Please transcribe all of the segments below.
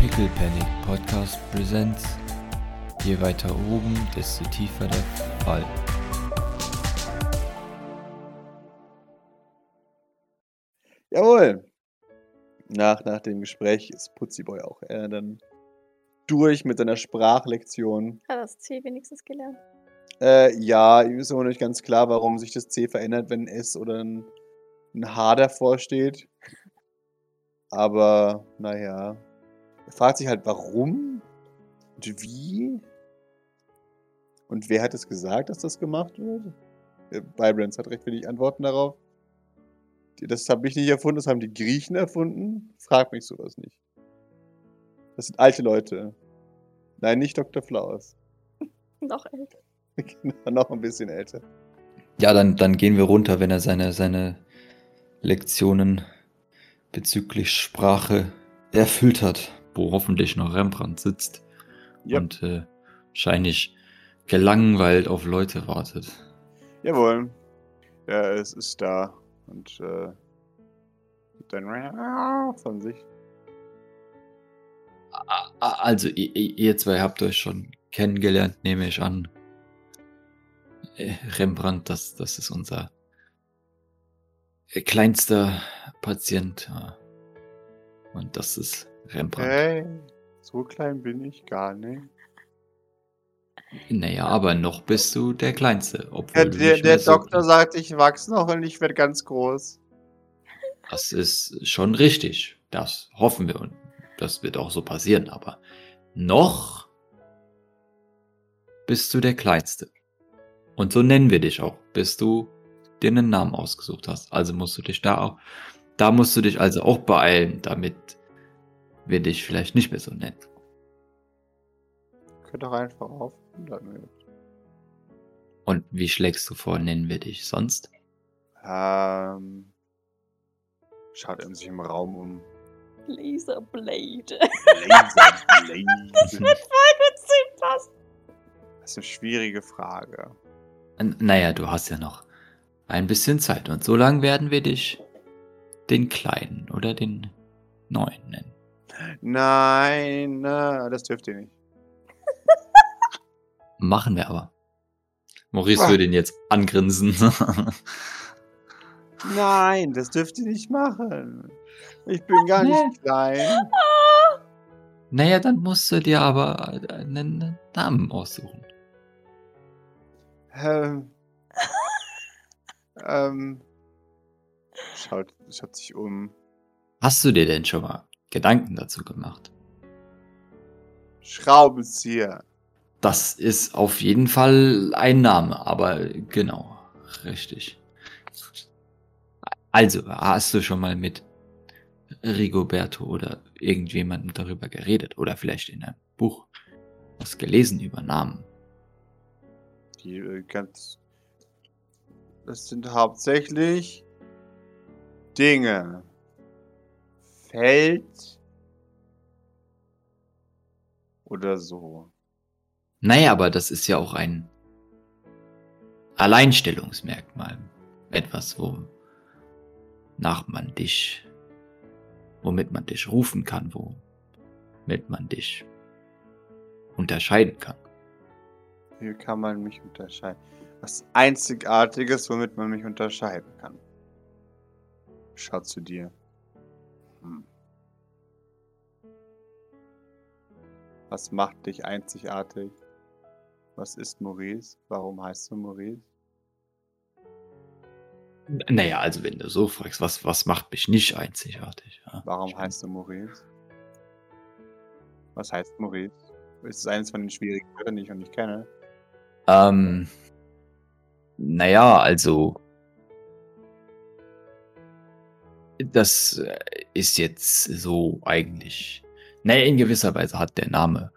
Pickle Panic Podcast Presents. Je weiter oben, desto tiefer der Fall. Jawohl. Nach, nach dem Gespräch ist Putziboy auch äh, dann durch mit seiner Sprachlektion. Hat das C wenigstens gelernt? Äh, ja, ihm ist aber nicht ganz klar, warum sich das C verändert, wenn ein S oder ein, ein H davor steht. Aber, naja. Er fragt sich halt, warum und wie. Und wer hat es gesagt, dass das gemacht wird? Äh, Vibrance hat recht wenig Antworten darauf. Das habe ich nicht erfunden, das haben die Griechen erfunden. Frag mich sowas nicht. Das sind alte Leute. Nein, nicht Dr. Flowers. Noch älter. Genau, noch ein bisschen älter. Ja, dann, dann gehen wir runter, wenn er seine, seine Lektionen bezüglich Sprache erfüllt hat, wo hoffentlich noch Rembrandt sitzt Yep. und äh, wahrscheinlich gelangweilt auf Leute wartet. Jawohl. Ja, es ist da. Und äh, gibt ein von sich. Also, ihr, ihr zwei habt euch schon kennengelernt, nehme ich an. Äh, Rembrandt, das, das ist unser äh, kleinster Patient. ja. Und das ist Rembrandt. Hey, so klein bin ich gar nicht. Naja, aber noch bist du der Kleinste. Obwohl Der, du der, der so Doktor sagt, ich wachse noch und ich werde ganz groß. Das ist schon richtig. Das hoffen wir und das wird auch so passieren. Aber noch bist du der Kleinste. Und so nennen wir dich auch, bis du dir einen Namen ausgesucht hast. Also musst du dich da auch, da musst du dich also auch beeilen, damit wir dich vielleicht nicht mehr so nennen. Könnt doch einfach auf. damit. Und wie schlägst du vor, nennen wir dich sonst? Ähm, schaut er sich im Raum um. Laserblade. Laser, Laser. Witzig, was? Das ist eine schwierige Frage. N- Naja, du hast ja noch ein bisschen Zeit und so lang werden wir dich den Kleinen oder den Neuen nennen. Nein, na, das dürft ihr nicht. Machen wir aber. Maurice Ah. würde ihn jetzt angrinsen. Nein, das dürft ihr nicht machen. Ich bin gar Nee. nicht klein. naja, dann musst du dir aber einen Namen aussuchen. Ähm, ähm, schaut, schaut sich um. Hast du dir denn schon mal Gedanken dazu gemacht? Schraubenzieher. Das ist auf jeden Fall ein Name, aber genau, richtig. Also, hast du schon mal mit Rigoberto oder irgendjemandem darüber geredet oder vielleicht in einem Buch was gelesen über Namen? Die äh, ganz. Das sind hauptsächlich Dinge. Feld. Oder so. Naja, aber das ist ja auch ein Alleinstellungsmerkmal. Etwas, wonach man dich, womit man dich rufen kann, womit man dich unterscheiden kann. Hier kann man mich unterscheiden. Was Einzigartiges, womit man mich unterscheiden kann. Schaut zu dir. Was macht dich einzigartig? Was ist Maurice? Warum heißt du Maurice? Naja, also wenn du so fragst, was, was macht mich nicht einzigartig? Ja, Warum stimmt. heißt du Maurice? Was heißt Maurice? Ist es eines von den schwierigen Wörtern, die ich noch nicht kenne? Ähm, naja, also. Das äh, ist jetzt so eigentlich. Naja, in gewisser Weise hat der Name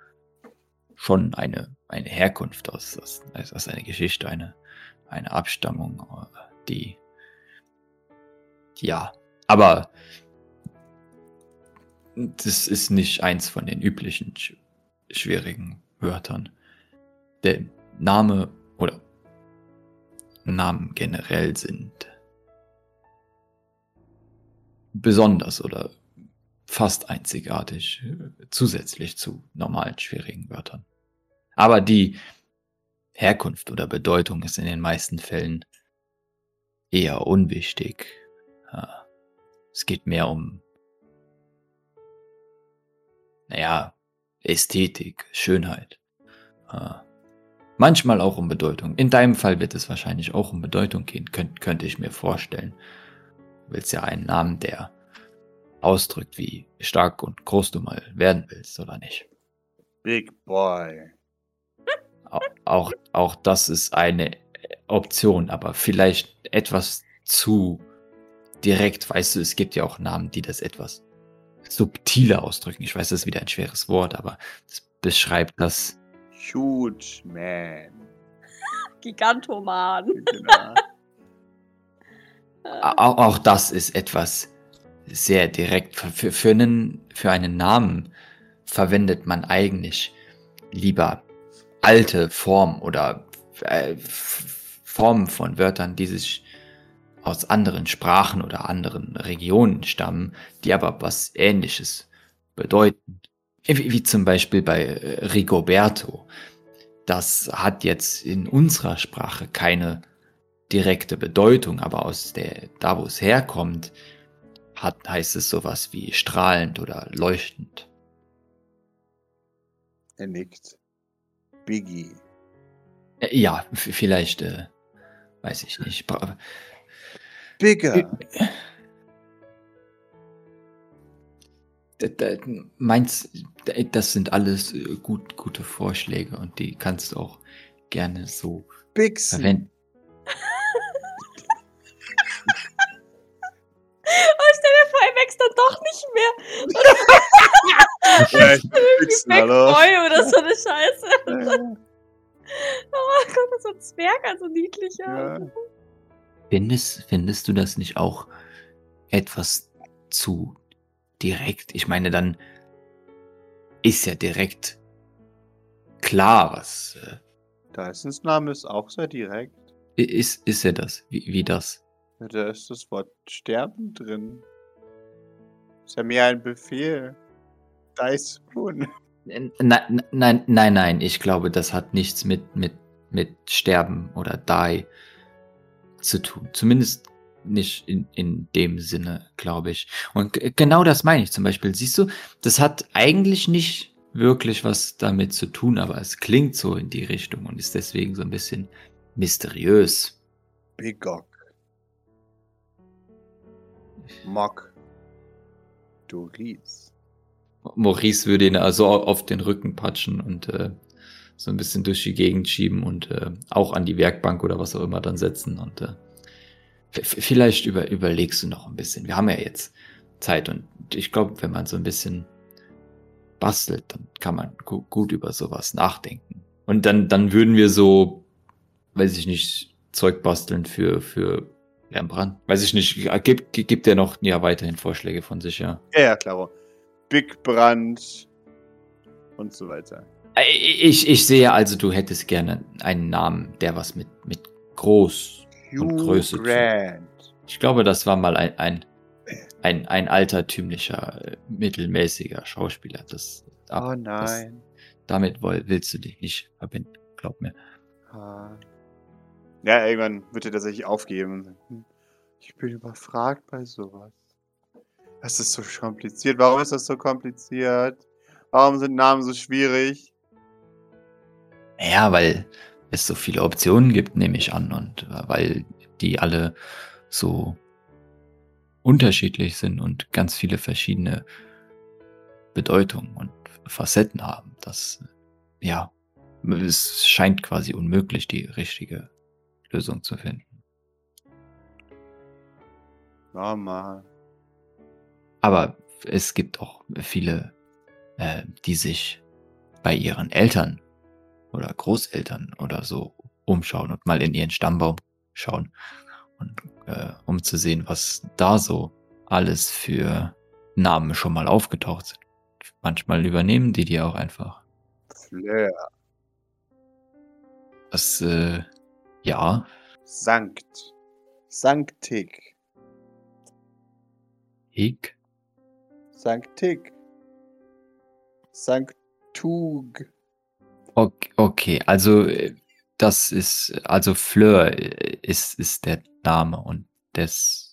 schon eine, eine Herkunft aus, aus, aus einer Geschichte, eine, eine Abstammung, die. Ja, aber das ist nicht eins von den üblichen sch schwierigen Wörtern. Der Name oder Namen generell sind besonders oder fast einzigartig, äh, zusätzlich zu normalen schwierigen Wörtern. Aber die Herkunft oder Bedeutung ist in den meisten Fällen eher unwichtig. Ja, Es geht mehr um, naja, Ästhetik, Schönheit. Ja, Manchmal auch um Bedeutung. In deinem Fall wird es wahrscheinlich auch um Bedeutung gehen, könnt, könnte ich mir vorstellen. Du willst ja einen Namen, der ausdrückt, wie stark und groß du mal werden willst, oder nicht? Big Boy. Au- Auch, auch das ist eine Option, aber vielleicht etwas zu direkt. Weißt du, es gibt ja auch Namen, die das etwas subtiler ausdrücken. Ich weiß, das ist wieder ein schweres Wort, aber es beschreibt das. Huge Man. Gigantoman. Genau. Auch, auch das ist etwas sehr direkt. Für, für, einen, für einen Namen verwendet man eigentlich lieber alte Formen oder äh, Formen von Wörtern, die sich aus anderen Sprachen oder anderen Regionen stammen, die aber was Ähnliches bedeuten. Wie, wie zum Beispiel bei äh, Rigoberto. Das hat jetzt in unserer Sprache keine direkte Bedeutung, aber aus der, da wo es herkommt, hat, heißt es sowas wie strahlend oder leuchtend. er nickt. Biggie. Äh, Ja, vielleicht, äh, weiß ich nicht. Bra- Bigger. Meins, das sind alles äh, gut, gute Vorschläge und die kannst du auch gerne so Bixen. verwenden. Doch nicht mehr. Ja, hallo. Backboy oder so eine Scheiße. Ja, Oh Gott, das ist so ein Zwerg, also niedlicher. ja. Findest, findest du das nicht auch etwas zu direkt? Ich meine, dann ist ja direkt klar, was äh, Dysons Name ist auch sehr direkt. ist, ist ja das, wie, wie das. Ja, Da ist das Wort Sterben drin. Ist ja mehr ein Befehl. Dice Spoon. Nein, nein, nein, nein, nein, ich glaube, das hat nichts mit, mit, mit Sterben oder Die zu tun. Zumindest nicht in, in dem Sinne, glaube ich. Und genau das meine ich zum Beispiel. Siehst du, das hat eigentlich nicht wirklich was damit zu tun, aber es klingt so in die Richtung und ist deswegen so ein bisschen mysteriös. Bigog. Mock. Doris. Maurice würde ihn also auf den Rücken patschen und äh, so ein bisschen durch die Gegend schieben und äh, auch an die Werkbank oder was auch immer dann setzen. Und äh, vielleicht über, überlegst du noch ein bisschen. Wir haben ja jetzt Zeit und ich glaube, wenn man so ein bisschen bastelt, dann kann man gu gut über sowas nachdenken. Und dann, dann würden wir so, weiß ich nicht, Zeug basteln für, für Rembrandt. Weiß ich nicht, gibt, gibt er noch ja weiterhin Vorschläge von sich, ja. Ja, ja, klaro. Big Brand. Und so weiter. Äh, Ich, ich sehe also, du hättest gerne einen Namen, der was mit, mit groß. Und Hugh Größe zu- Grant. Ich glaube, das war mal ein, ein, ein, ein altertümlicher, äh, mittelmäßiger Schauspieler. Das, Oh nein. damit woll, willst du dich nicht verbinden, glaub mir. Ah. Ja, irgendwann wird er tatsächlich aufgeben. Ich bin überfragt bei sowas. Das ist so kompliziert. Warum ist das so kompliziert? Warum sind Namen so schwierig? Ja, weil es so viele Optionen gibt, nehme ich an, und äh, weil die alle so unterschiedlich sind und ganz viele verschiedene Bedeutungen und Facetten haben. Das, ja, es scheint quasi unmöglich, die richtige Lösung zu finden. Normal. Aber es gibt auch viele, äh, die sich bei ihren Eltern oder Großeltern oder so umschauen und mal in ihren Stammbaum schauen und äh, um zu sehen, was da so alles für Namen schon mal aufgetaucht sind. Manchmal übernehmen die die auch einfach. Fleur. Das, äh, ja, Sankt. Sanktik. ich, Sanctic. Sanktug. Ok okay, also, äh, das ist also Fleur äh, ist ist der Name und Was?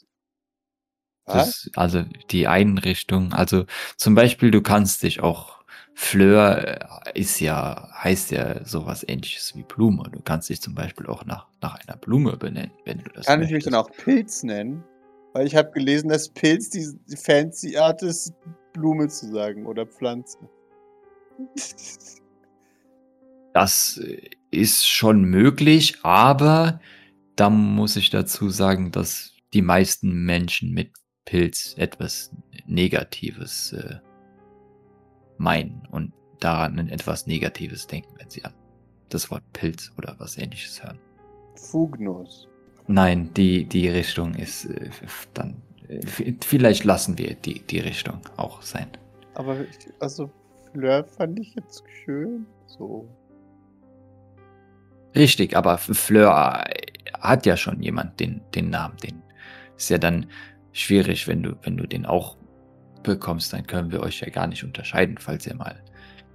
Das also die Einrichtung also, zum Beispiel, du kannst dich auch Fleur äh, ist ja heißt ja so was Ähnliches wie Blume. Du kannst dich zum Beispiel auch nach nach einer Blume benennen, wenn du das Kann ich mich dann möchtest. auch Pilz nennen? Weil ich habe gelesen, dass Pilz die fancy Art ist, Blume zu sagen oder Pflanze. Das, ist schon möglich, aber da muss ich dazu sagen, dass die meisten Menschen mit Pilz etwas Negatives, äh, meinen und daran an etwas Negatives denken, wenn sie an das Wort Pilz oder was Ähnliches hören. Fugnus. Nein, die die Richtung ist, äh, dann äh, vielleicht lassen wir die die Richtung auch sein. Aber ich also Fleur fand ich jetzt schön, so. Richtig, aber Fleur hat ja schon jemand den den Namen, den ist ja dann schwierig, wenn du wenn du den auch bekommst, dann können wir euch ja gar nicht unterscheiden, falls ihr mal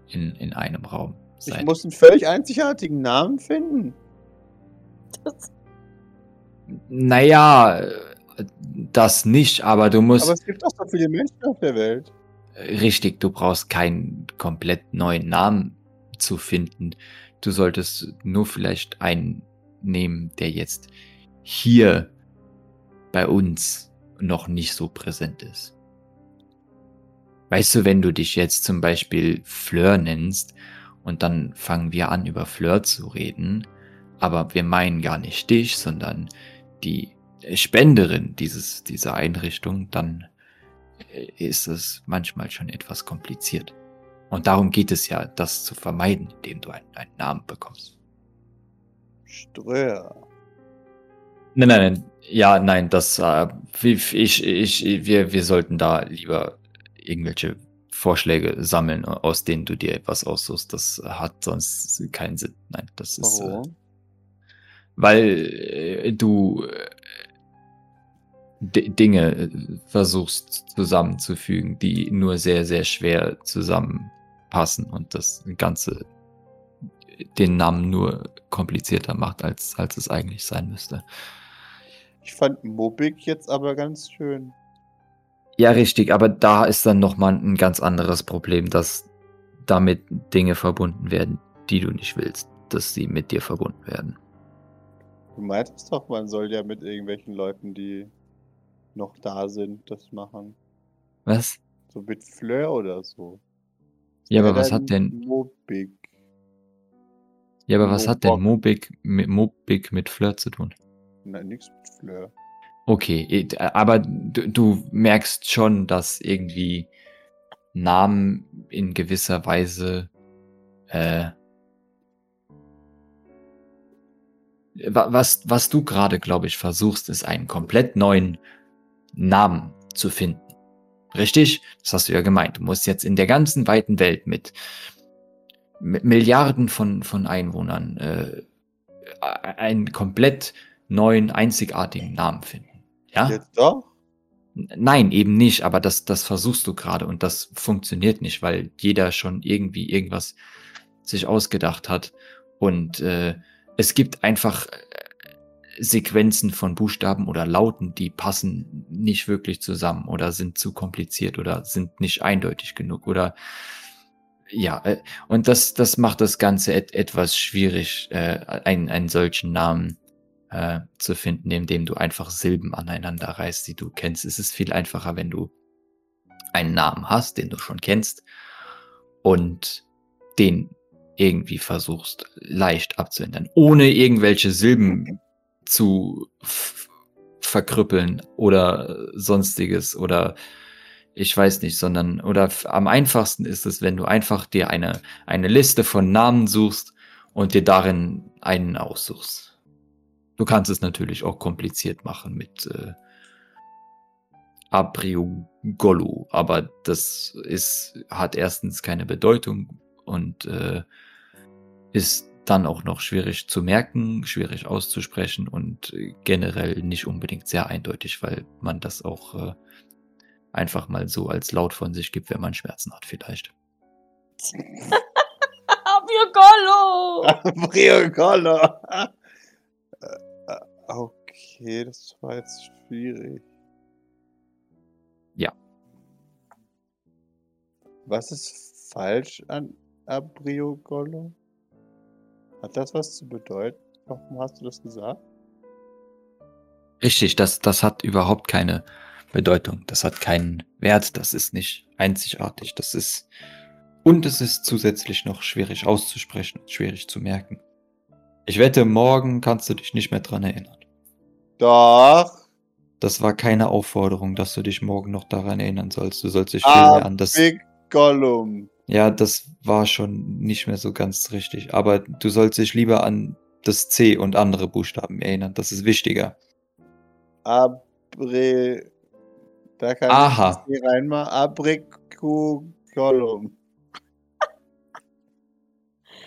in in einem Raum Ich seid. muss 'n völlig einzigartigen Namen finden. Das Na ja, äh, das nicht, aber du musst Aber es gibt doch so viele Menschen auf der Welt. Richtig, du brauchst keinen komplett neuen Namen zu finden. Du solltest nur vielleicht einen nehmen, der jetzt hier bei uns noch nicht so präsent ist. Weißt du, wenn du dich jetzt zum Beispiel Fleur nennst und dann fangen wir an, über Fleur zu reden, aber wir meinen gar nicht dich, sondern die Spenderin dieses dieser Einrichtung, dann, äh, ist es manchmal schon etwas kompliziert. Und darum geht es ja, das zu vermeiden, indem du einen einen Namen bekommst. Ströer. Nein, nein, nein. Ja, nein, das, äh, ich ich wir wir sollten da lieber irgendwelche Vorschläge sammeln, aus denen du dir etwas aussuchst. Das hat sonst keinen Sinn. Nein, das ist, äh Warum? weil, äh, du, äh, Dinge, äh, versuchst zusammenzufügen, die nur sehr, sehr schwer zusammenpassen und das Ganze den Namen nur komplizierter macht, als als es eigentlich sein müsste. Ich fand Mobbig jetzt aber ganz schön. Ja, richtig, aber da ist dann noch mal 'n ganz anderes Problem, dass damit Dinge verbunden werden, die du nicht willst, dass sie mit dir verbunden werden. Du meintest doch, man soll ja mit irgendwelchen Leuten, die noch da sind, das machen. Was? So mit Fleur oder so. Ja, aber was hat denn Mobbig? ja, aber was hat denn Mobog. Mobbig mi Mobbig mit Fleur zu tun? Nein, nix mit Fleur. Okay, aber du du merkst schon, dass irgendwie Namen in gewisser Weise, äh wa was was du grade, glaube ich, versuchst, ist einen komplett neuen Namen zu finden. Richtig? Das hast du ja gemeint. Du musst jetzt in der ganzen weiten Welt mit mit Milliarden von von Einwohnern, äh, einen komplett neuen, einzigartigen Namen finden. Ja? Jetzt doch? Nein, eben nicht, aber das das versuchst du grade und das funktioniert nicht, weil jeder schon irgendwie irgendwas sich ausgedacht hat und, äh, es gibt einfach, äh, Sequenzen von Buchstaben oder Lauten, die passen nicht wirklich zusammen oder sind zu kompliziert oder sind nicht eindeutig genug oder ja, äh, und das das macht das Ganze et etwas schwierig, äh, einen einen solchen Namen, äh, zu finden, indem du einfach Silben aneinander reißt, die du kennst. Es ist viel einfacher, wenn du einen Namen hast, den du schon kennst und den irgendwie versuchst, leicht abzuändern, ohne irgendwelche Silben zu verkrüppeln oder Sonstiges oder ich weiß nicht, sondern oder am einfachsten ist es, wenn du einfach dir eine eine Liste von Namen suchst und dir darin einen aussuchst. Du kannst es natürlich auch kompliziert machen mit, äh Abriugolu, aber das ist hat 1. keine Bedeutung und, äh, ist dann auch noch schwierig zu merken, schwierig auszusprechen und generell nicht unbedingt sehr eindeutig, weil man das auch, äh, einfach mal so als laut von sich gibt, wenn man Schmerzen hat, vielleicht. Abiogolo! Briocolo! Okay, das war jetzt schwierig. Ja. Was ist falsch an Abriogolo? Hat das was zu bedeuten? Warum hast du das gesagt? Richtig, das, das hat überhaupt keine Bedeutung. Das hat keinen Wert. Das ist nicht einzigartig. Das ist. Und es ist zusätzlich noch schwierig auszusprechen schwierig zu merken. Ich wette, morgen kannst du dich nicht mehr dran erinnern. Doch. Das war keine Aufforderung, dass du dich morgen noch daran erinnern sollst. Du sollst dich viel mehr an das. Gollum. Ja, das war schon nicht mehr so ganz richtig. Aber du sollst dich lieber an das C und andere Buchstaben erinnern. Das ist wichtiger. Abre. Da kann Aha. ich reinmachen. Abriku Gollum.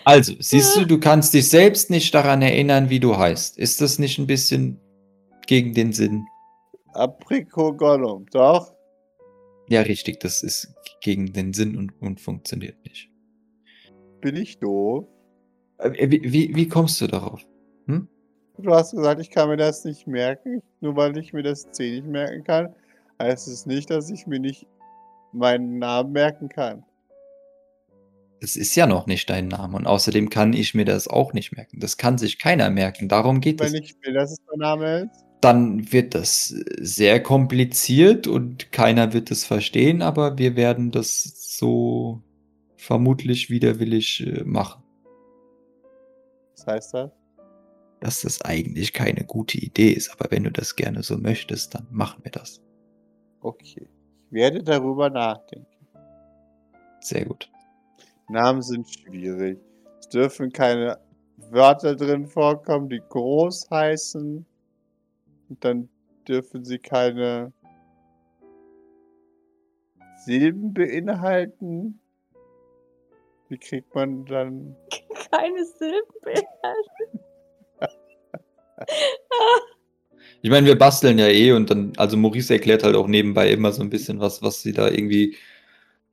Also, siehst du, du kannst dich selbst nicht daran erinnern, wie du heißt. Ist das nicht ein bisschen gegen den Sinn? Abriku Gollum. Doch. Ja, richtig, das ist gegen den Sinn und, und funktioniert nicht. Bin ich doof? Äh, Wie, wie, wie kommst du darauf? Hm? Du hast gesagt, ich kann mir das nicht merken. Nur weil ich mir das C nicht merken kann, heißt es nicht, dass ich mir nicht meinen Namen merken kann. Das ist ja noch nicht dein Name und außerdem kann ich mir das auch nicht merken. Das kann sich keiner merken. Darum geht es. Wenn ich will, dass es mein Name ist. Dann wird das sehr kompliziert und keiner wird es verstehen, aber wir werden das so vermutlich widerwillig äh, machen. Was heißt das? Dass das eigentlich keine gute Idee ist, aber wenn du das gerne so möchtest, dann machen wir das. Okay. Ich werde darüber nachdenken. Sehr gut. Namen sind schwierig. Es dürfen keine Wörter drin vorkommen, die groß heißen. Und dann dürfen sie keine Silben beinhalten. Wie kriegt man dann. Keine Silben. Ich meine, wir basteln ja eh und dann, also Maurice erklärt halt auch nebenbei immer so ein bisschen was, was sie da irgendwie,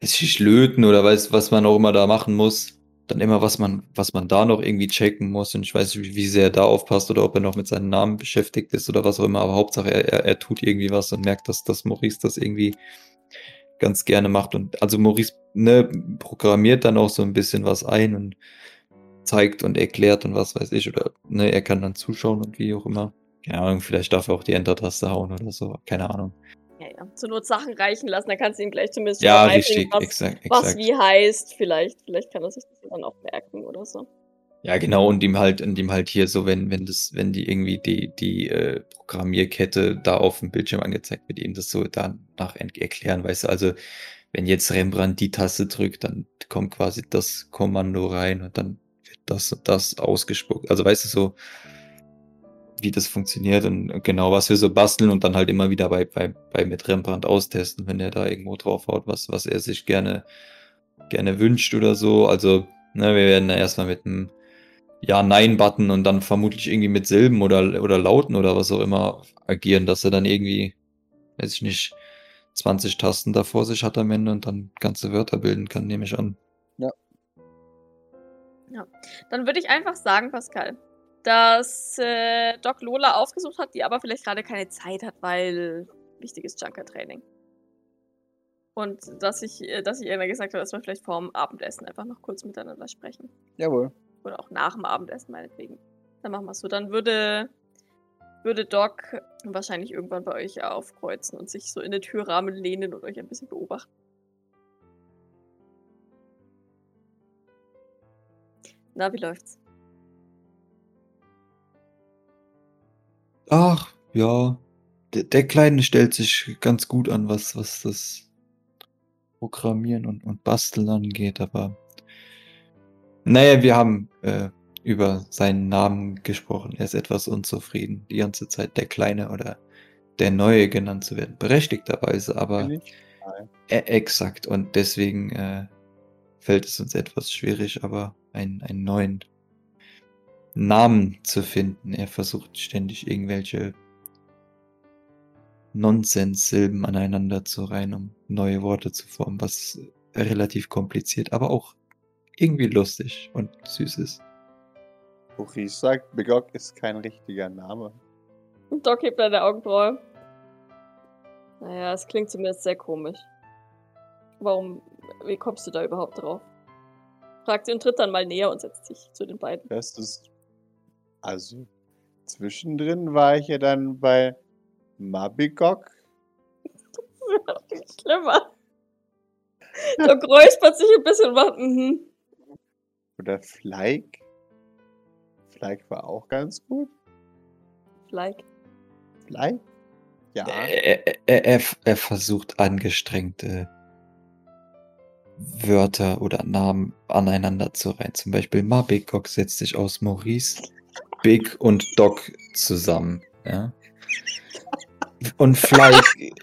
weiß ich, löten oder weiß, was man auch immer da machen muss. Dann immer, was man, was man da noch irgendwie checken muss. Und ich weiß nicht, wie, sehr er da aufpasst oder ob er noch mit seinem Namen beschäftigt ist oder was auch immer. Aber Hauptsache, er, er, er tut irgendwie was und merkt, dass, dass Maurice das irgendwie ganz gerne macht. Und also Maurice ne, programmiert dann auch so ein bisschen was ein und zeigt und erklärt und was weiß ich. Oder ne, er kann dann zuschauen und wie auch immer. Keine Ahnung, vielleicht darf er auch die Enter-Taste hauen oder so. Keine Ahnung. Ja, ja. Zur Not Sachen reichen lassen, dann kannst du ihm gleich zumindest Ja, richtig, was, exakt, was exakt. wie heißt. Vielleicht, vielleicht kann er sich das dann auch merken oder so. Ja, genau, und ihm halt, und ihm halt hier so, wenn, wenn das, wenn die irgendwie die, die äh, Programmierkette da auf dem Bildschirm angezeigt wird, ihm das so danach erklären, weißt du, also wenn jetzt Rembrandt die Taste drückt, dann kommt quasi das Kommando rein und dann wird das und das ausgespuckt. Also weißt du so, wie das funktioniert und genau was wir so basteln und dann halt immer wieder bei, bei, bei mit Rembrandt austesten, wenn er da irgendwo draufhaut, was, was er sich gerne, gerne wünscht oder so. Also, ne, wir werden da erstmal mit einem Ja-Nein-Button und dann vermutlich irgendwie mit Silben oder, oder Lauten oder was auch immer agieren, dass er dann irgendwie, weiß ich nicht, 20 Tasten da vor sich hat am Ende und dann ganze Wörter bilden kann, nehme ich an. Dann würde ich einfach sagen, Pascal, dass äh, Doc Lola aufgesucht hat, die aber vielleicht gerade keine Zeit hat, weil wichtiges Junker-Training. Und dass ich, äh, dass ich ihr gesagt habe, dass wir vielleicht vor dem Abendessen einfach noch kurz miteinander sprechen. Jawohl. Oder auch nach dem Abendessen meinetwegen. Dann machen wir es so. Dann würde, würde Doc wahrscheinlich irgendwann bei euch aufkreuzen und sich so in den Türrahmen lehnen und euch ein bisschen beobachten. Na, wie läuft's? Ach, ja. Der, der Kleine stellt sich ganz gut an, was, was das Programmieren und, und Basteln angeht, aber naja, wir haben äh, über seinen Namen gesprochen. Er ist etwas unzufrieden, die ganze Zeit der Kleine oder der Neue genannt zu werden. Berechtigterweise, aber e exakt. Und deswegen äh, fällt es uns etwas schwierig, aber einen, einen neuen Namen zu finden. Er versucht ständig irgendwelche Nonsens-Silben aneinander zu reihen, um neue Worte zu formen, was relativ kompliziert, aber auch irgendwie lustig und süß ist. Maurice sagt, Bigog ist kein richtiger Name. Doc hebt eine Augenbraue. Naja, es klingt zumindest sehr komisch. Warum, wie kommst du da überhaupt drauf? Fragt sie und tritt dann mal näher und setzt sich zu den beiden. Das ist. Also, zwischendrin war ich ja dann bei Mabigok. Schlimmer. Doc räuspert sich ein bisschen macht, mhm. Oder Fleik. Fleik war auch ganz gut. Like. Fleik? Ja. Er, er, er, er versucht angestrengt äh, Wörter oder Namen aneinander zu reihen. Zum Beispiel Mabigok setzt sich aus Maurice, Big und Doc zusammen. Ja? Und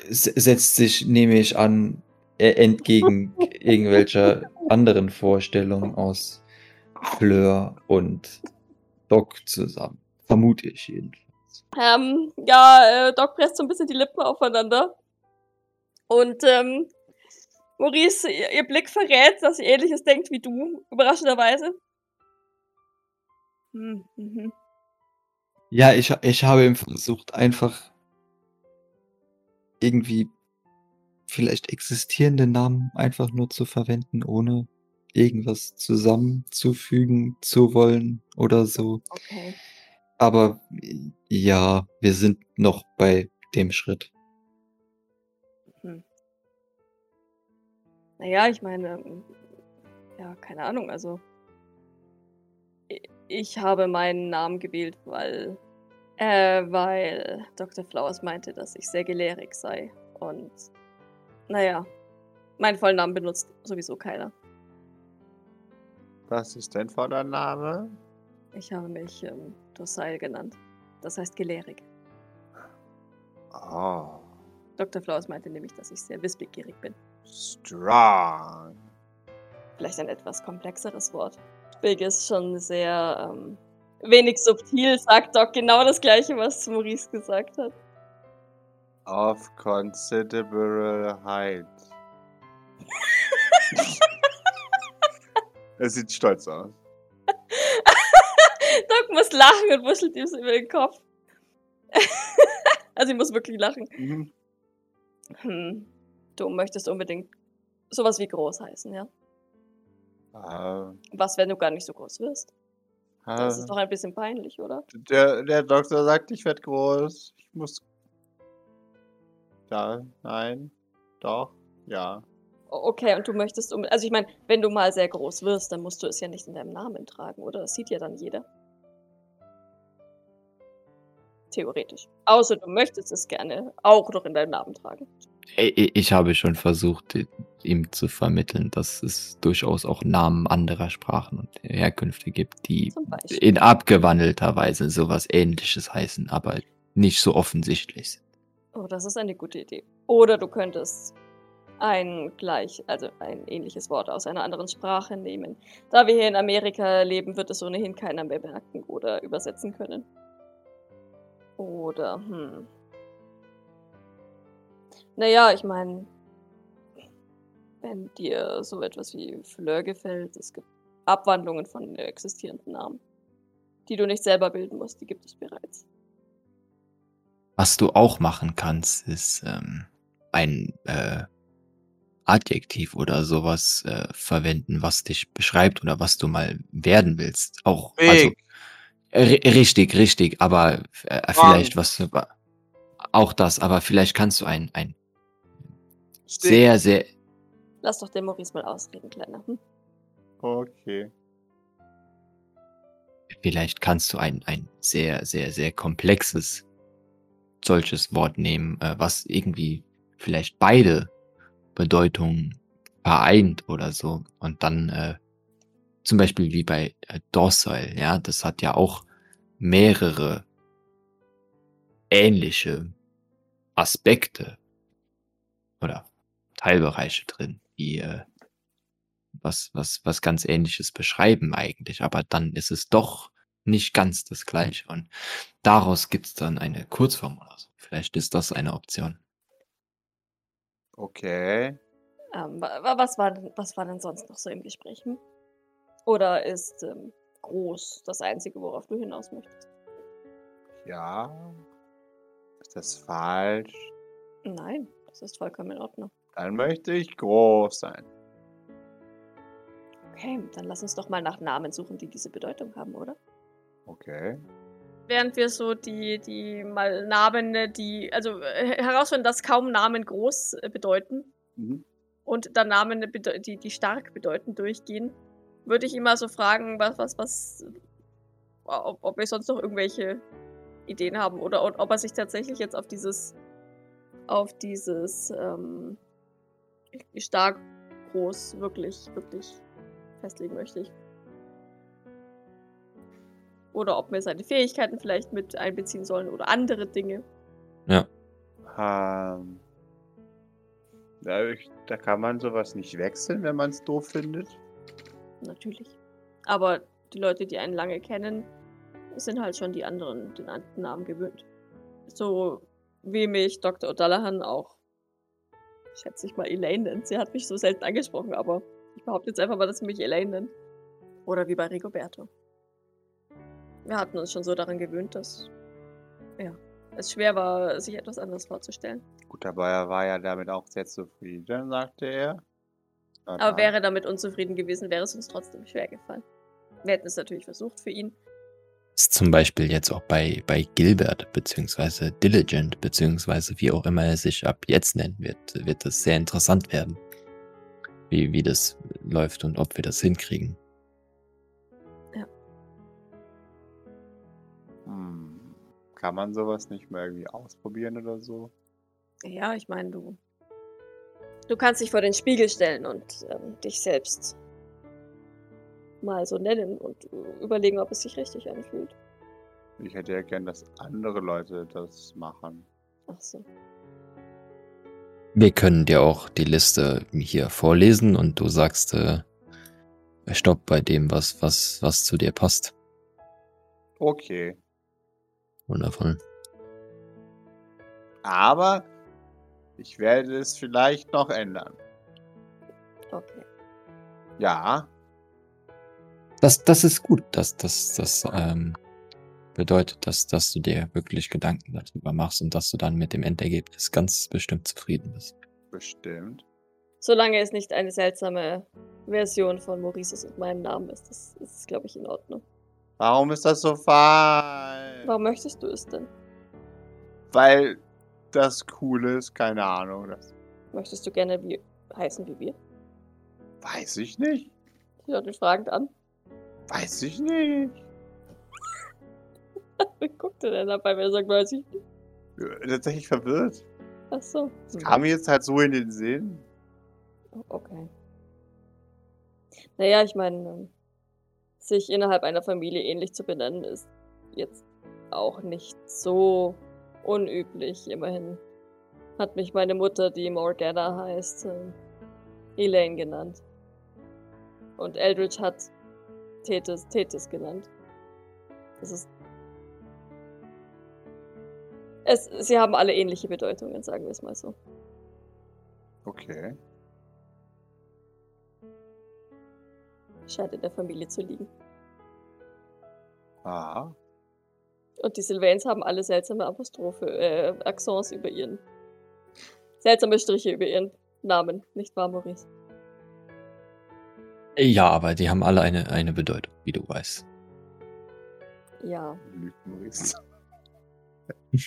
s- setzt sich, nehme ich an, äh, entgegen irgendwelcher anderen Vorstellungen aus Fleur und Doc zusammen. Vermute ich jedenfalls. Ähm, ja, äh, Doc presst so ein bisschen die Lippen aufeinander. Und ähm, Maurice, ihr, ihr Blick verrät, dass sie ähnliches denkt wie du, überraschenderweise. Hm, mhm. Ja, ich, ich habe versucht, einfach irgendwie vielleicht existierende Namen einfach nur zu verwenden, ohne irgendwas zusammenzufügen zu wollen oder so. Okay. Aber ja, wir sind noch bei dem Schritt. Naja, ich meine, ja, keine Ahnung, also. Ich habe meinen Namen gewählt, weil. Äh, weil Dr. Flowers meinte, dass ich sehr gelehrig sei. Und. Naja, meinen vollen Namen benutzt sowieso keiner. Was ist dein voller Name? Ich habe mich ähm, Dosail genannt. Das heißt gelehrig. Oh, Dr. Flowers meinte nämlich, dass ich sehr wissbegierig bin. strong. Vielleicht ein etwas komplexeres Wort. Big ist schon sehr ähm, wenig subtil, sagt Doc genau das gleiche, was Maurice gesagt hat. Of considerable height. er sieht stolz aus. Doc muss lachen und wuschelt ihm so über den Kopf. also ich muss wirklich lachen. Mhm. Hm. Du möchtest unbedingt sowas wie groß heißen, ja? Ah, Was, wenn du gar nicht so groß wirst? Das ah. ist doch ein bisschen peinlich, oder? Der, der Doktor sagt, ich werde groß. Ich muss. Ja, nein, doch, ja. Okay, und du möchtest um. Also ich meine, wenn du mal sehr groß wirst, dann musst du es ja nicht in deinem Namen tragen, oder? Das sieht ja dann jeder. Theoretisch. Außer du möchtest es gerne auch noch in deinem Namen tragen. Ich, habe schon versucht, ihm zu vermitteln, dass es durchaus auch Namen anderer Sprachen und Herkünfte gibt, die in abgewandelter Weise sowas ähnliches heißen, aber nicht so offensichtlich sind. Oh, das ist eine gute Idee. Oder du könntest ein gleich, also ein ähnliches Wort aus einer anderen Sprache nehmen. Da wir hier in Amerika leben, wird es ohnehin keiner mehr merken oder übersetzen können. Oder, hm. Naja, ich meine, wenn dir so etwas wie Fleur gefällt, es gibt Abwandlungen von existierenden Namen, die du nicht selber bilden musst, die gibt es bereits. Was du auch machen kannst, ist ähm, ein äh, Adjektiv oder sowas äh, verwenden, was dich beschreibt oder was du mal werden willst. Auch also Big. ri- richtig, richtig, aber äh, vielleicht was auch das, aber vielleicht kannst du ein ein Stick. sehr sehr Lass doch den Maurice mal ausreden, Kleiner. Hm? Okay. vielleicht kannst du ein ein sehr sehr sehr komplexes solches Wort nehmen, äh, was irgendwie vielleicht beide Bedeutungen vereint oder so und dann äh, zum Beispiel wie bei äh, Dorsal, ja, das hat ja auch mehrere ähnliche Aspekte oder Teilbereiche drin, die äh, was, was, was ganz ähnliches beschreiben eigentlich, aber dann ist es doch nicht ganz das gleiche. Und daraus gibt es dann eine Kurzform oder so. Vielleicht ist das eine Option. Okay. Ähm, wa- wa- was, war, denn- was war denn sonst noch so im Gespräch? Hm? Oder ist ähm, groß das Einzige, worauf du hinaus möchtest? Ja. Ist das falsch? Nein, das ist vollkommen in Ordnung. Dann möchte ich groß sein. Okay, dann lass uns doch mal nach Namen suchen, die diese Bedeutung haben, oder? Okay. Während wir so die, die mal Namen, äh, die, also äh, herausfinden, dass kaum Namen groß äh, bedeuten Mhm. und dann Namen, die, die stark bedeuten, durchgehen, würde ich immer so fragen, was, was, was, ob, ob wir sonst noch irgendwelche Ideen haben oder ob ob er sich tatsächlich jetzt auf dieses, auf dieses ähm, stark groß wirklich, wirklich festlegen möchte. Ich. Oder ob wir seine Fähigkeiten vielleicht mit einbeziehen sollen oder andere Dinge. Ähm, da, ich- da kann man sowas nicht wechseln, wenn man es doof findet. Natürlich. Aber die Leute, die einen lange kennen, sind halt schon die anderen, den anderen Namen gewöhnt. So wie mich Dr. O'Dallahan auch, schätze ich mal, Elaine nennt. Sie hat mich so selten angesprochen, aber ich behaupte jetzt einfach mal, dass sie mich Elaine nennt. Oder wie bei Rigoberto. Wir hatten uns schon so daran gewöhnt, dass ja, es schwer war, sich etwas anderes vorzustellen. Gut, aber er war ja damit auch sehr zufrieden, sagte er. Aber wäre damit unzufrieden gewesen, wäre es uns trotzdem schwer gefallen. Wir hätten es natürlich versucht für ihn. Ist zum Beispiel jetzt auch bei, bei Gilbert, beziehungsweise Diligent, beziehungsweise wie auch immer er sich ab jetzt nennen wird, wird es sehr interessant werden, wie, wie das läuft und ob wir das hinkriegen. Hm. Kann man sowas nicht mal irgendwie ausprobieren oder so? Ja, ich meine, du. Du kannst dich vor den Spiegel stellen und ähm, dich selbst mal so nennen und überlegen, ob es sich richtig anfühlt. Ich hätte ja gern, dass andere Leute das machen. Ach so. Wir können dir auch die Liste hier vorlesen und du sagst, äh, stopp bei dem, was, was, was zu dir passt. Okay. Wundervoll. Aber ich werde es vielleicht noch ändern. Okay. Ja, Das, das ist gut. Das, das, das ähm, bedeutet, dass, dass du dir wirklich Gedanken darüber machst und dass du dann mit dem Endergebnis ganz bestimmt zufrieden bist. bestimmt. Solange es nicht eine seltsame Version von Maurices und meinem Namen ist, das ist, glaube ich, in Ordnung. Warum ist das so falsch? Warum möchtest du es denn? Weil das cool ist, keine Ahnung. Das Möchtest du gerne wie heißen wie wir? weiß ich nicht. Sie schaut mich fragend an. Weiß ich nicht. Wie guckt er denn dabei, wenn er sagt, weiß ich nicht? Tatsächlich verwirrt. Ach so. Es kam mir jetzt halt so in den Sinn. Okay. Naja, ich meine, ähm, sich innerhalb einer Familie ähnlich zu benennen, ist jetzt auch nicht so unüblich. Immerhin hat mich meine Mutter, die Morgana heißt, ähm, Elaine genannt. Und Eldridge hat Tethys, Tethys genannt. Das ist. Es, sie haben alle ähnliche Bedeutungen, sagen wir es mal so. Okay. Scheint in der Familie zu liegen. Aha. Und die Sylvains haben alle seltsame Apostrophe, äh, Accents über ihren. Seltsame Striche über ihren Namen, nicht wahr, Maurice? Ja, aber die haben alle eine, eine Bedeutung, wie du weißt. Ja.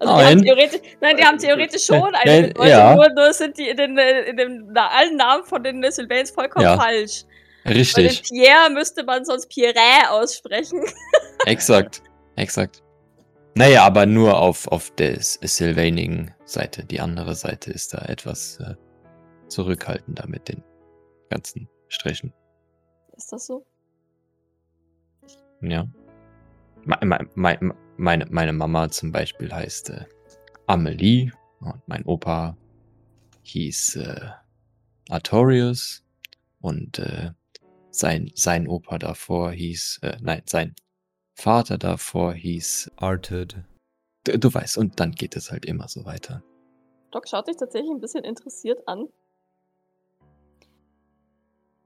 Also die haben Nein. theoretisch, nein, die haben theoretisch schon eine Äh, Bedeutung, ja. nur, nur sind die in den, äh, in den na, allen Namen von den Sylvains vollkommen Ja. falsch. Bei Richtig, Pierre müsste man sonst Pierre aussprechen. exakt, exakt. Naja, aber nur auf, auf der sylvanigen Seite. Die andere Seite ist da etwas äh, zurückhaltender mit den ganzen Strichen. Ist das so? Ja. Me me me meine, meine Mama zum Beispiel heißt äh, Amelie und mein Opa hieß äh, Artorius und äh, sein, sein Opa davor hieß, äh, nein, sein Vater davor hieß. Arted. Du, du weißt, und dann geht es halt immer so weiter. Doc schaut dich tatsächlich ein bisschen interessiert an.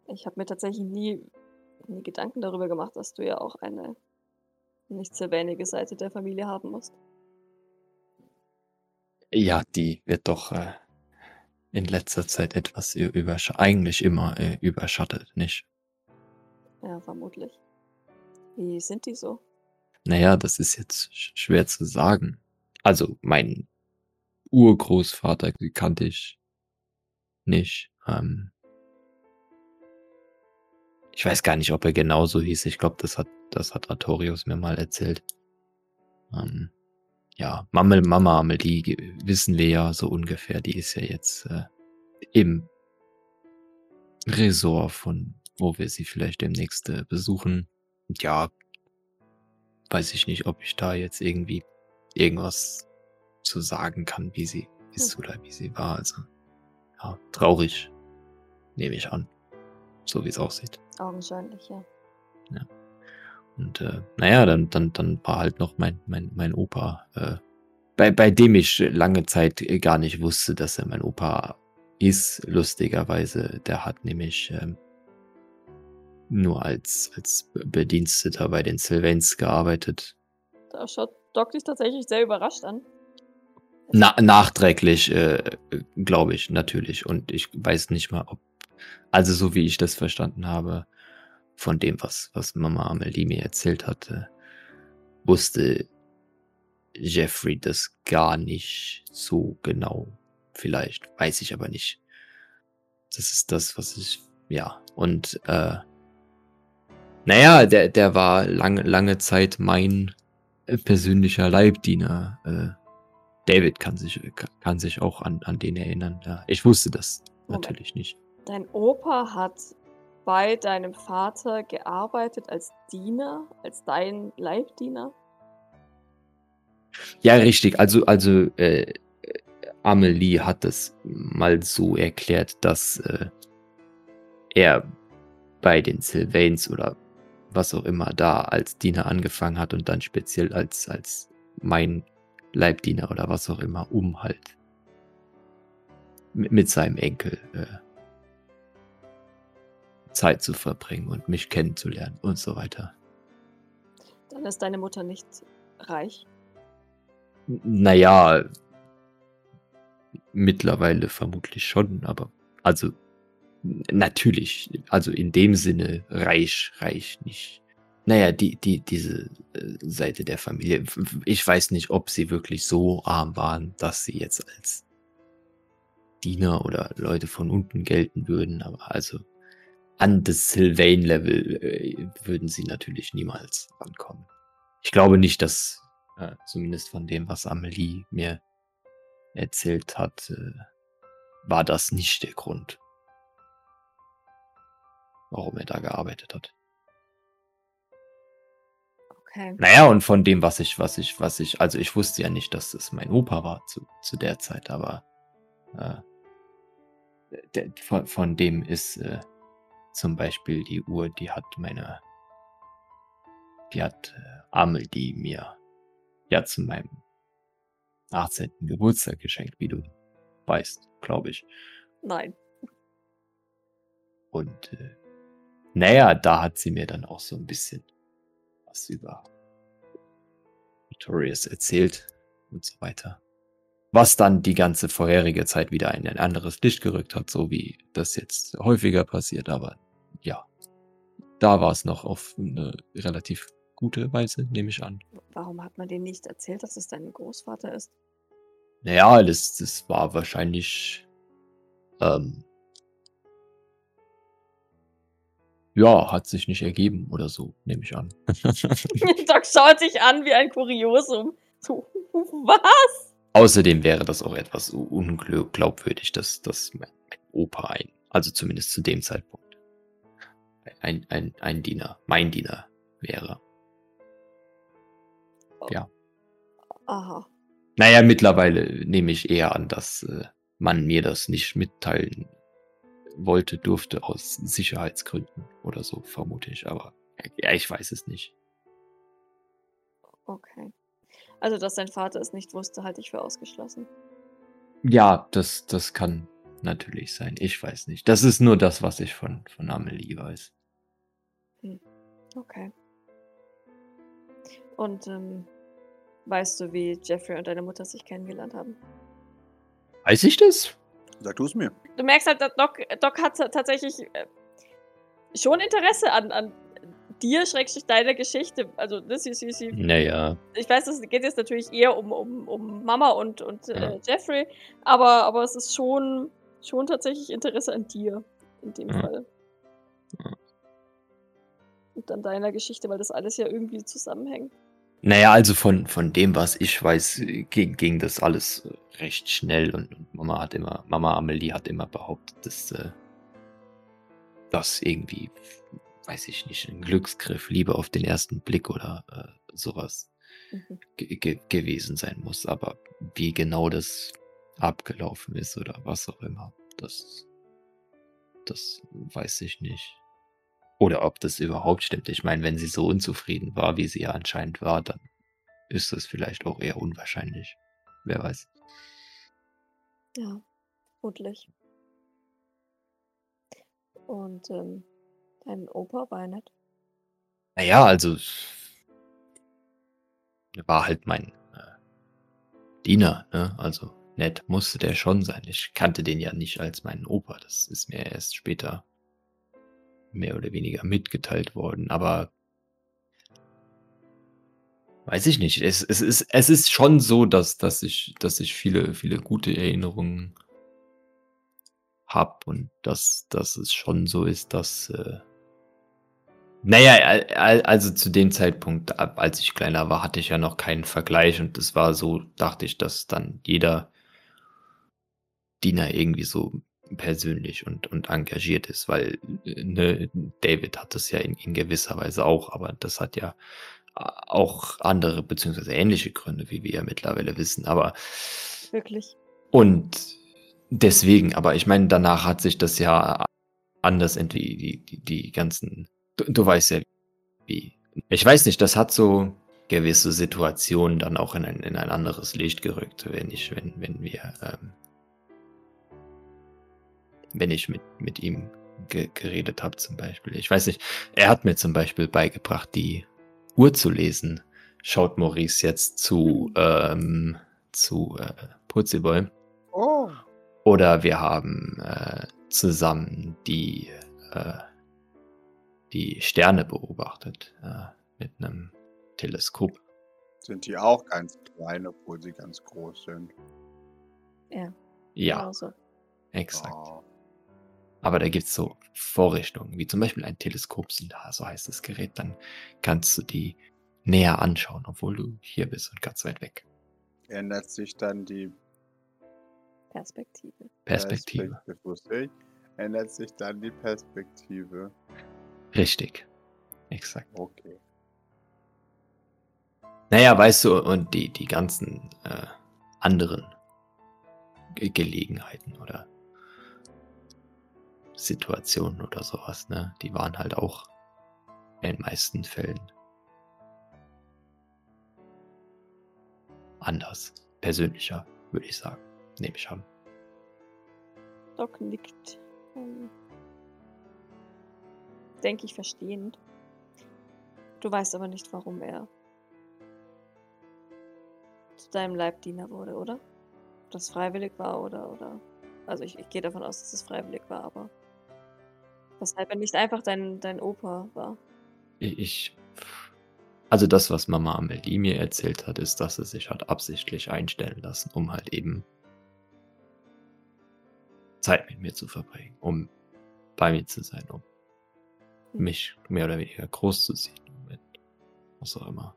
Ich habe mir tatsächlich nie, nie Gedanken darüber gemacht, dass du ja auch eine nicht sehr wenige Seite der Familie haben musst. Ja, die wird doch äh, in letzter Zeit etwas überschattet, eigentlich immer äh, überschattet, nicht? Ja, vermutlich. Wie sind die so? Naja, das ist jetzt sch schwer zu sagen. Also, mein Urgroßvater kannte ich nicht. Ähm, ich weiß gar nicht, ob er genauso hieß. Ich glaube, das hat, das hat Artorius mir mal erzählt. Ähm, ja, Mammel, Mama Amelie wissen wir ja so ungefähr. Die ist ja jetzt äh, im Resort von, wo wir sie vielleicht demnächst äh, besuchen. Und ja, weiß ich nicht, ob ich da jetzt irgendwie irgendwas zu sagen kann, wie sie ist Hm. oder wie sie war. Also, ja, traurig, nehme ich an. So wie es aussieht. Augenscheinlich, ja. Und äh, naja, dann, dann, dann war halt noch mein, mein, mein Opa, äh, bei, bei dem ich lange Zeit gar nicht wusste, dass er mein Opa ist, lustigerweise. Der hat nämlich ähm, nur als, als Bediensteter bei den Sylvains gearbeitet. Da schaut Doc dich tatsächlich sehr überrascht an. Na, nachträglich, äh, glaube ich, natürlich. Und ich weiß nicht mal, ob, also so wie ich das verstanden habe, von dem, was, was Mama Amelie mir erzählt hatte, wusste Jeffrey das gar nicht so genau. Vielleicht, weiß ich aber nicht. Das ist das, was ich, ja. Und, äh, naja, der, der war lange, lange Zeit mein äh, persönlicher Leibdiener. Äh, David kann sich, kann sich auch an, an den erinnern. Ja, ich wusste das Moment. natürlich nicht. Dein Opa hat bei deinem Vater gearbeitet als Diener, als dein Leibdiener. Ja, richtig. Also, also äh, Amelie hat es mal so erklärt, dass äh, er bei den Sylvains oder was auch immer da als Diener angefangen hat und dann speziell als, als mein Leibdiener oder was auch immer, um halt mit, mit seinem Enkel äh, Zeit zu verbringen und mich kennenzulernen und so weiter. Dann ist deine Mutter nicht reich. N- Naja, mittlerweile vermutlich schon, aber also natürlich, also in dem Sinne reich, reich nicht. Naja, die, die, diese äh, Seite der Familie, ich weiß nicht, ob sie wirklich so arm waren, dass sie jetzt als Diener oder Leute von unten gelten würden, aber also an das Sylvain-Level äh, würden sie natürlich niemals rankommen. Ich glaube nicht, dass, äh, zumindest von dem, was Amelie mir erzählt hat, äh, war das nicht der Grund, warum er da gearbeitet hat. Okay. Naja, und von dem, was ich, was ich, was ich, also ich wusste ja nicht, dass es mein Opa war zu, zu der Zeit, aber äh, der, von, von dem ist äh, zum Beispiel die Uhr, die hat meine, die hat äh, Amelie mir ja zu meinem 18. Geburtstag geschenkt, wie du weißt, glaube ich. Nein. Und äh, naja, da hat sie mir dann auch so ein bisschen was über Victorious erzählt und so weiter. Was dann die ganze vorherige Zeit wieder in ein anderes Licht gerückt hat, so wie das jetzt häufiger passiert, aber ja. Da war es noch auf eine relativ gute Weise, nehme ich an. Warum hat man dir nicht erzählt, dass es dein Großvater ist? Naja, das, das war wahrscheinlich. Ähm, ja, hat sich nicht ergeben oder so, nehme ich an. Doc schaut dich an wie ein Kuriosum. So, was? Außerdem wäre das auch etwas unglaubwürdig, dass, dass mein, mein Opa ein, also zumindest zu dem Zeitpunkt, ein, ein, ein Diener, mein Diener wäre. Aha. Naja, mittlerweile nehme ich eher an, dass äh, man mir das nicht mitteilen wollte, durfte aus Sicherheitsgründen oder so, vermute ich. Aber ja, ich weiß es nicht. Okay. Also, dass dein Vater es nicht wusste, halte ich für ausgeschlossen. Ja, das, das kann natürlich sein. Ich weiß nicht. Das ist nur das, was ich von, von Amelie weiß. Okay. Und ähm, weißt du, wie Jeffrey und deine Mutter sich kennengelernt haben? Weiß ich das? Sag du es mir. Du merkst halt, dass Doc, Doc hat tatsächlich äh, schon Interesse an, an dir, schrägstrich deiner Geschichte. Also, das ist, sie, sie, Naja. ich weiß, es geht jetzt natürlich eher um, um, um Mama und, und Ja. äh, Jeffrey, aber, aber es ist schon, schon tatsächlich Interesse an dir in dem Ja. Fall. Ja. Und an deiner Geschichte, weil das alles ja irgendwie zusammenhängt. Naja, also von, von dem, was ich weiß, ging, ging das alles recht schnell und, und Mama hat immer, Mama Amelie hat immer behauptet, dass äh, das irgendwie, weiß ich nicht, ein Glücksgriff, Liebe auf den ersten Blick oder äh, sowas Mhm. ge ge gewesen sein muss. Aber wie genau das abgelaufen ist oder was auch immer, das, das weiß ich nicht. Oder ob das überhaupt stimmt. Ich meine, wenn sie so unzufrieden war, wie sie ja anscheinend war, dann ist das vielleicht auch eher unwahrscheinlich. Wer weiß. Ja, vermutlich. Und ähm, dein Opa war nett. Naja, also er war halt mein äh, Diener, ne? Also nett musste der schon sein. Ich kannte den ja nicht als meinen Opa. Das ist mir erst später mehr oder weniger mitgeteilt worden. Aber weiß ich nicht. Es, es, ist, es ist schon so, dass, dass, ich, dass ich viele, viele gute Erinnerungen habe und dass, dass es schon so ist, dass äh, naja, al- al- also zu dem Zeitpunkt, als ich kleiner war, hatte ich ja noch keinen Vergleich und es war so, dachte ich, dass dann jeder Diener irgendwie so persönlich und, und engagiert ist, weil äh, ne, David hat das ja in, in gewisser Weise auch, aber das hat ja äh, auch andere beziehungsweise ähnliche Gründe, wie wir ja mittlerweile wissen. Aber Wirklich. und deswegen, aber ich meine, danach hat sich das ja anders entwickelt, die, die, die ganzen, du, du weißt ja, wie. Ich weiß nicht, das hat so gewisse Situationen dann auch in ein, in ein anderes Licht gerückt, wenn ich, wenn, wenn wir, ähm, wenn ich mit, mit ihm ge geredet habe zum Beispiel. Ich weiß nicht, er hat mir zum Beispiel beigebracht, die Uhr zu lesen. Schaut Maurice jetzt zu, ähm, zu äh, Putziboy. Oh. Oder wir haben äh, zusammen die, äh, die Sterne beobachtet äh, mit einem Teleskop. Sind die auch ganz klein, obwohl sie ganz groß sind? Ja. Ja, Genau so. exakt. Oh. Aber da gibt's so Vorrichtungen, wie zum Beispiel ein Teleskopsendar, so heißt das Gerät. Dann kannst du die näher anschauen, obwohl du hier bist und ganz weit weg. Ändert sich dann die Perspektive. Perspektive. Perspektive, wusste ich. Ändert sich dann die Perspektive. Richtig. Exakt. Okay. Naja, weißt du, und die, die ganzen äh, anderen Ge Gelegenheiten oder Situationen oder sowas, ne, die waren halt auch in den meisten Fällen anders, persönlicher, würde ich sagen, nehme ich an. Doc nickt. Ähm, denke ich verstehend. Du weißt aber nicht, warum er zu deinem Leibdiener wurde, oder? Ob das freiwillig war oder oder. Also ich, ich gehe davon aus, dass es freiwillig war, aber weshalb er nicht einfach dein, dein Opa war. Ich, also das, was Mama Amelie mir erzählt hat, ist, dass er sich hat absichtlich einstellen lassen, um halt eben Zeit mit mir zu verbringen, um bei mir zu sein, um Hm. mich mehr oder weniger groß zu ziehen. Was auch immer.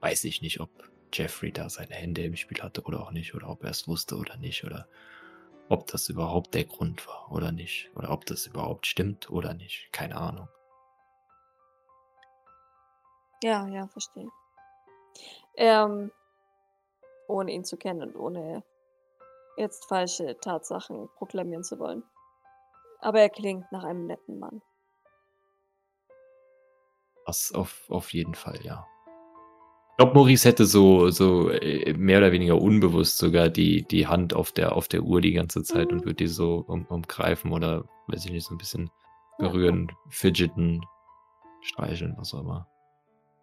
Weiß ich nicht, ob Jeffrey da seine Hände im Spiel hatte oder auch nicht, oder ob er es wusste oder nicht, oder ob das überhaupt der Grund war oder nicht, oder ob das überhaupt stimmt oder nicht. Keine Ahnung. Ja, ja, verstehe. Ähm, ohne ihn zu kennen und ohne jetzt falsche Tatsachen proklamieren zu wollen. Aber er klingt nach einem netten Mann. Das auf, auf jeden Fall, ja. Ich glaube, Maurice hätte so, so äh, mehr oder weniger unbewusst sogar die, die Hand auf der, auf der Uhr die ganze Zeit und Mhm. würde die so um, umgreifen oder, weiß ich nicht, so ein bisschen berühren, fidgeten, streicheln, was auch immer.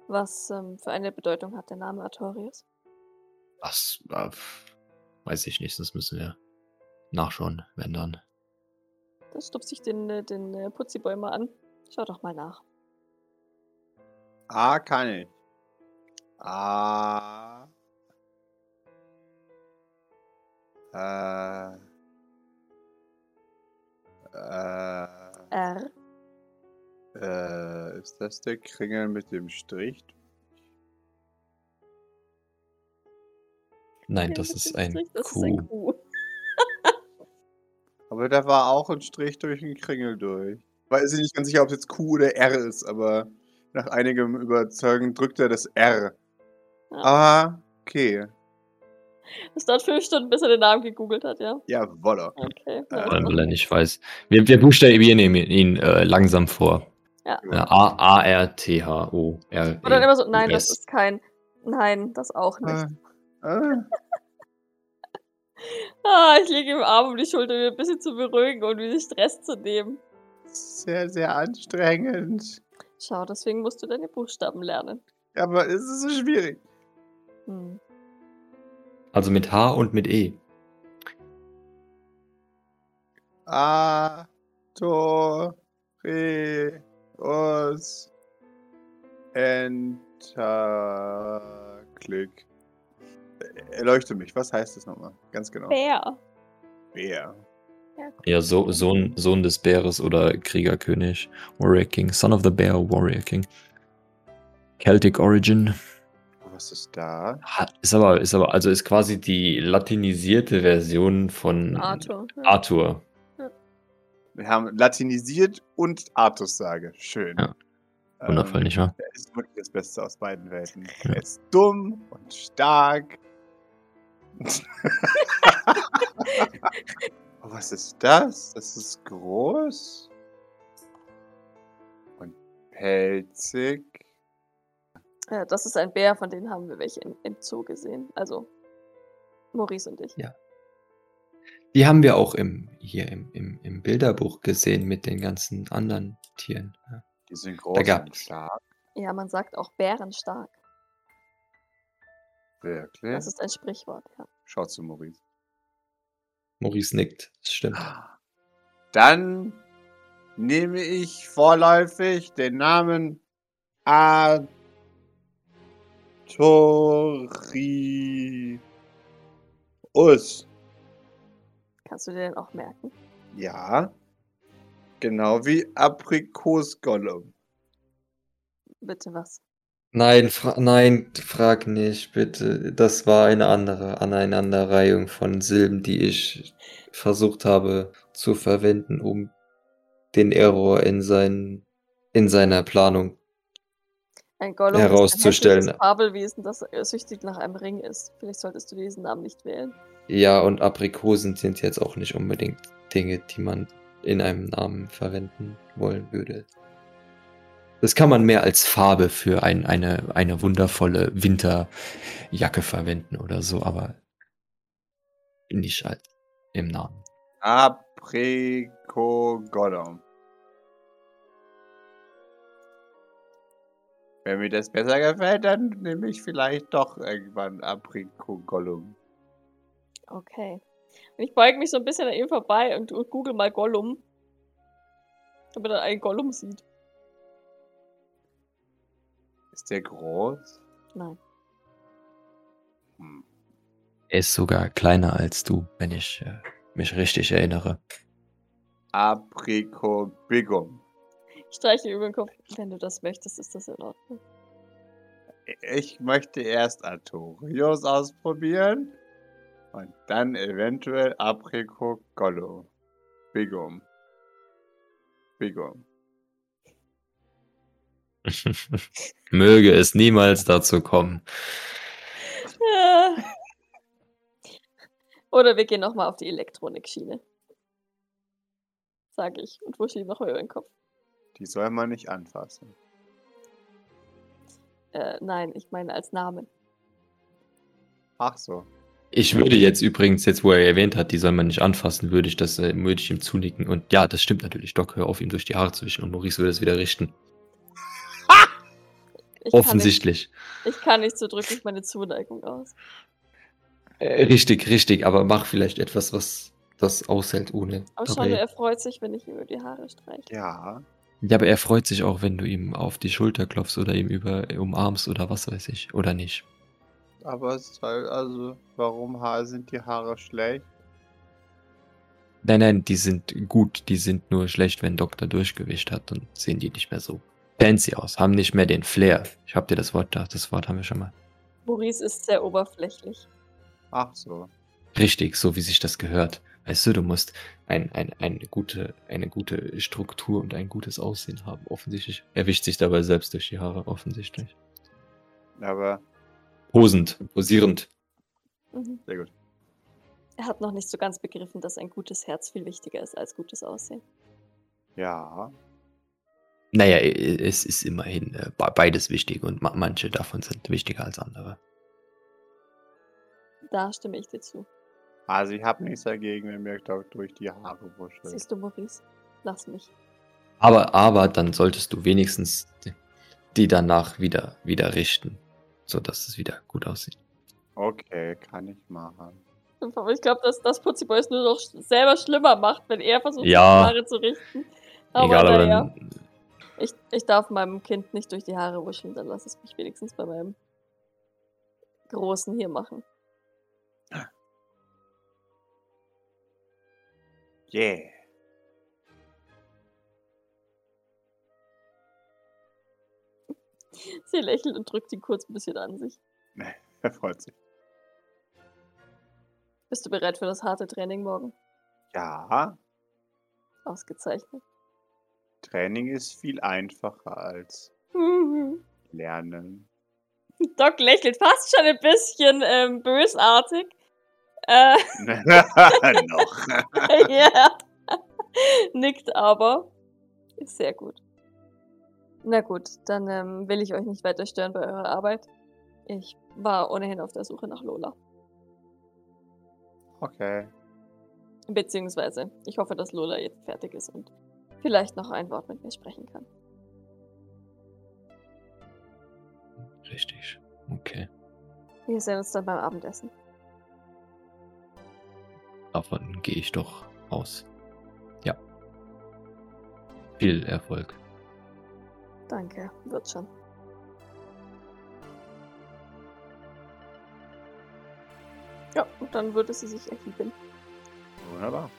Was ähm, für eine Bedeutung hat der Name Artorius? Das äh, weiß ich nicht, das müssen wir nachschauen, wenn dann. Da stupse ich den, äh, den äh, Putziboy mal an. Schau doch mal nach. A kann ich. A. Äh. Äh. R. Äh, ist das der Kringel mit dem Strich? Nein, das ist ein Strich, das ist Q. ein Q. Aber da war auch ein Strich durch den Kringel durch. Weiß ich nicht ganz sicher, ob es jetzt Q oder R ist, aber nach einigem Überzeugen drückt er das R. Ja. Ah, okay. Es dauert fünf Stunden, bis er den Namen gegoogelt hat, ja? Jawolle. Okay. Ja, Ja, Weil er nicht weiß. Wir, wir buchstabieren ihn, ihn äh, langsam vor. Ja. Ja, A- A-R-T-H-O-R. Und dann immer so, nein, das ist kein. Nein, das auch nicht. Ah, ah. Ah, ich lege ihm den Arm um die Schulter, um ihn ein bisschen zu beruhigen und wieder Stress zu nehmen. Sehr, sehr anstrengend. Schau, deswegen musst du deine Buchstaben lernen. Aber es ist so schwierig. Hm. Also mit H und mit E. A, To, Re, Us, Enter, Klick. Erleuchte mich, was heißt das nochmal? Ganz genau. Bär. Bär. Ja, so, Sohn, Sohn des Bäres oder Kriegerkönig. Warrior King. Son of the Bear, Warrior King. Celtic Origin. Was ist da? Ha- Ist aber, ist aber, also ist quasi die latinisierte Version von Arthur. Ja. Arthur. Wir haben latinisiert und Artus sage. Schön. Ja. Wundervoll, Ähm, nicht wahr? Er ist wirklich das Beste aus beiden Welten. Ja. Er ist dumm und stark. oh, was ist das? Das ist groß. Und pelzig. Ja, das ist ein Bär, von denen haben wir welche im, im Zoo gesehen. Also Maurice und ich. Ja. Die haben wir auch im, hier im, im, im Bilderbuch gesehen mit den ganzen anderen Tieren. Ja. Die sind groß und gab's. stark. Ja, man sagt auch bärenstark. Wirklich? Das ist ein Sprichwort, ja. Schau zu Maurice. Maurice nickt, das stimmt. Dann nehme ich vorläufig den Namen Artorius. Kannst du dir den auch merken? Ja. Genau wie Aprikosgollum. Bitte was? Nein, fra nein, frag nicht, bitte. Das war eine andere Aneinanderreihung von Silben, die ich versucht habe zu verwenden, um den Error in, sein, in seiner Planung. Ein Gollum Herauszustellen. ist ein Fabelwesen, das süchtig nach einem Ring ist. Vielleicht solltest du diesen Namen nicht wählen. Ja, und Aprikosen sind jetzt auch nicht unbedingt Dinge, die man in einem Namen verwenden wollen würde. Das kann man mehr als Farbe für ein, eine, eine wundervolle Winterjacke verwenden oder so, aber nicht halt im Namen. Aprikogollum. Wenn mir das besser gefällt, dann nehme ich vielleicht doch irgendwann Aprikogollum. Okay. Und ich beuge mich so ein bisschen an ihm vorbei und, google mal Gollum. Damit er einen Gollum sieht. Ist der groß? Nein. Hm. Er ist sogar kleiner als du, wenn ich äh, mich richtig erinnere. Aprikobigum. Ich streiche über den Kopf. Wenn du das möchtest, ist das in Ordnung. Ich möchte erst Artorius ausprobieren und dann eventuell Aprikogollo. Bigum. Bigum. Möge es niemals dazu kommen. Ja. Oder wir gehen nochmal auf die Elektronik-Schiene. Sage ich und wuschel ihm noch über den Kopf. Die soll man nicht anfassen. Äh, nein, ich meine als Namen. Ach so. Ich würde jetzt übrigens, jetzt wo er erwähnt hat, die soll man nicht anfassen, würde ich das, äh, würde ich ihm zunicken. Und ja, das stimmt natürlich. Doc, hör auf, ihm durch die Haare zu wischen und Maurice würde es wieder richten. Ich kann Offensichtlich. Nicht, ich kann nicht so drücklich meine Zuneigung aus. Äh, richtig, richtig, aber mach vielleicht etwas, was das aushält ohne. Aber schon, er freut sich, wenn ich ihm über die Haare streiche. Ja. Ja, aber er freut sich auch, wenn du ihm auf die Schulter klopfst oder ihm über umarmst oder was weiß ich. Oder nicht. Aber es ist halt, also, warum sind die Haare schlecht? Nein, nein, die sind gut. Die sind nur schlecht, wenn Doktor durchgewischt hat. Dann sehen die nicht mehr so fancy aus. Haben nicht mehr den Flair. Ich hab dir das Wort da. Das Wort haben wir schon mal. Maurice ist sehr oberflächlich. Ach so. Richtig, so wie sich das gehört. Weißt du, du musst ein, ein, eine, gute, eine gute Struktur und ein gutes Aussehen haben. Offensichtlich. Er wischt sich dabei selbst durch die Haare. Offensichtlich. Aber, Posend, posierend. Mhm. sehr gut. Er hat noch nicht so ganz begriffen, dass ein gutes Herz viel wichtiger ist als gutes Aussehen. Ja. Naja, es ist immerhin äh, be- beides wichtig und ma- manche davon sind wichtiger als andere. Da stimme ich dir zu. Also, ich habe nichts dagegen, wenn mir Doc durch die Haare wuschelt. Siehst du, Maurice? Lass mich. Aber, aber dann solltest du wenigstens die- danach wieder, wieder richten, sodass es wieder gut aussieht. Okay, kann ich machen. Aber ich glaube, dass das Putzi Boy es nur noch selber schlimmer macht, wenn er versucht, Ja. die Haare zu richten. Aber Egal, aber naja, dann, ich, ich darf meinem Kind nicht durch die Haare wuscheln, dann lass es mich wenigstens bei meinem Großen hier machen. Yeah. Sie lächelt und drückt ihn kurz ein bisschen an sich. Er freut sich. Bist du bereit für das harte Training morgen? Ja, Ausgezeichnet. Training ist viel einfacher als Lernen. Doc lächelt fast schon ein bisschen ähm, bösartig. Äh, Noch. ja. Nickt aber. Ist sehr gut. Na gut, dann ähm, will ich euch nicht weiter stören bei eurer Arbeit. Ich war ohnehin auf der Suche nach Lola. Okay. Beziehungsweise, ich hoffe, dass Lola jetzt fertig ist und vielleicht noch ein Wort mit mir sprechen kann. richtig. Okay. Wir sehen uns dann beim Abendessen. Davon gehe ich doch aus. Ja. Viel Erfolg. Danke, wird schon. Ja, und dann würde sie sich erheben. Wunderbar.